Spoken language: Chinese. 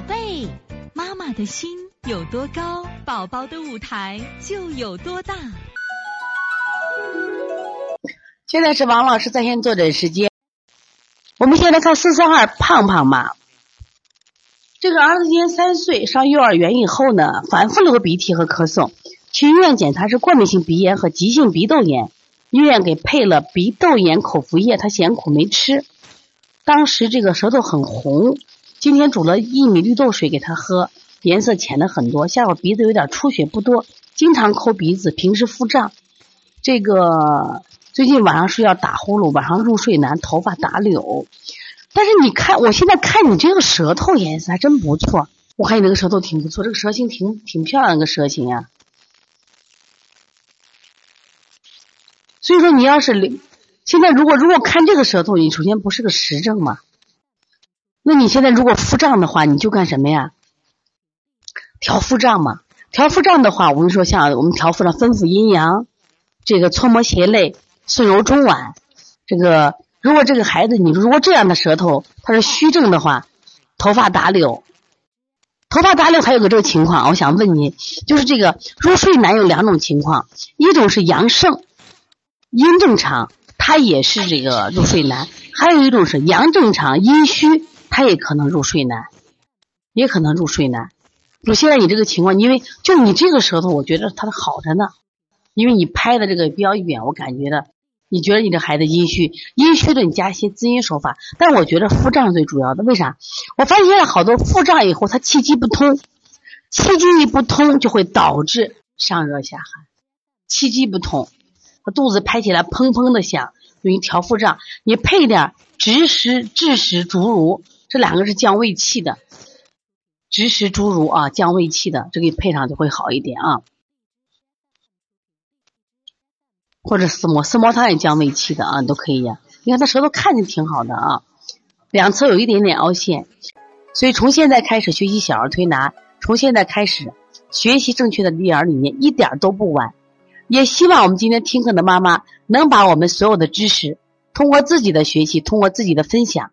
宝贝，妈妈的心有多高，宝宝的舞台就有多大。现在是王老师在线坐诊时间。我们先来看四三二胖胖妈，这个儿子今年三岁，上幼儿园以后呢，反复流鼻涕和咳嗽，去医院检查是过敏性鼻炎和急性鼻窦炎，医院给配了鼻窦炎口服液，他嫌苦没吃。当时这个舌头很红，今天煮了薏米绿豆水给他喝，颜色浅了很多。下午鼻子有点出血不多，经常抠鼻子，平时腹胀。这个最近晚上睡觉打呼噜，晚上入睡难，头发打绺。但是你看，我现在看你这个舌头颜色还真不错，我看你这个舌头挺不错，这个舌形挺挺漂亮，个舌形呀。所以说，你要是。现在如果如果看这个舌头，你首先不是个实症嘛？那你现在如果腹胀的话，你就干什么呀？调腹胀嘛。调腹胀的话，我跟你说，像我们调腹胀，分补阴阳，这个搓摩胁肋，顺揉中脘。这个如果这个孩子，你如果这样的舌头，他是虚症的话，头发打绺，头发打绺还有个这个情况，我想问你，就是这个入睡难有两种情况，一种是阳盛，阴正常。他也是这个入睡难，还有一种是阳正常阴虚，他也可能入睡难，也可能入睡难。就现在你这个情况，因为就你这个舌头，我觉得他好着呢，因为你拍的这个比较远，我感觉的，你觉得你这孩子阴虚，阴虚的你加一些滋阴手法。但我觉得腹胀最主要的，为啥？我发现现在好多腹胀以后，他气机不通，气机一不通就会导致上热下寒，气机不通。他肚子拍起来砰砰的响，容易调腹胀。你配点枳实、枳实、竹茹，这两个是降胃气的。枳实、侏儒啊，降胃气的，这个配上就会好一点啊。或者四磨，四磨汤也降胃气的啊，都可以呀。你看他舌头看着挺好的啊，两侧有一点点凹陷，所以从现在开始学习小儿推拿，从现在开始学习正确的育儿理念，一点都不晚。也希望我们今天听课的妈妈能把我们所有的知识，通过自己的学习，通过自己的分享，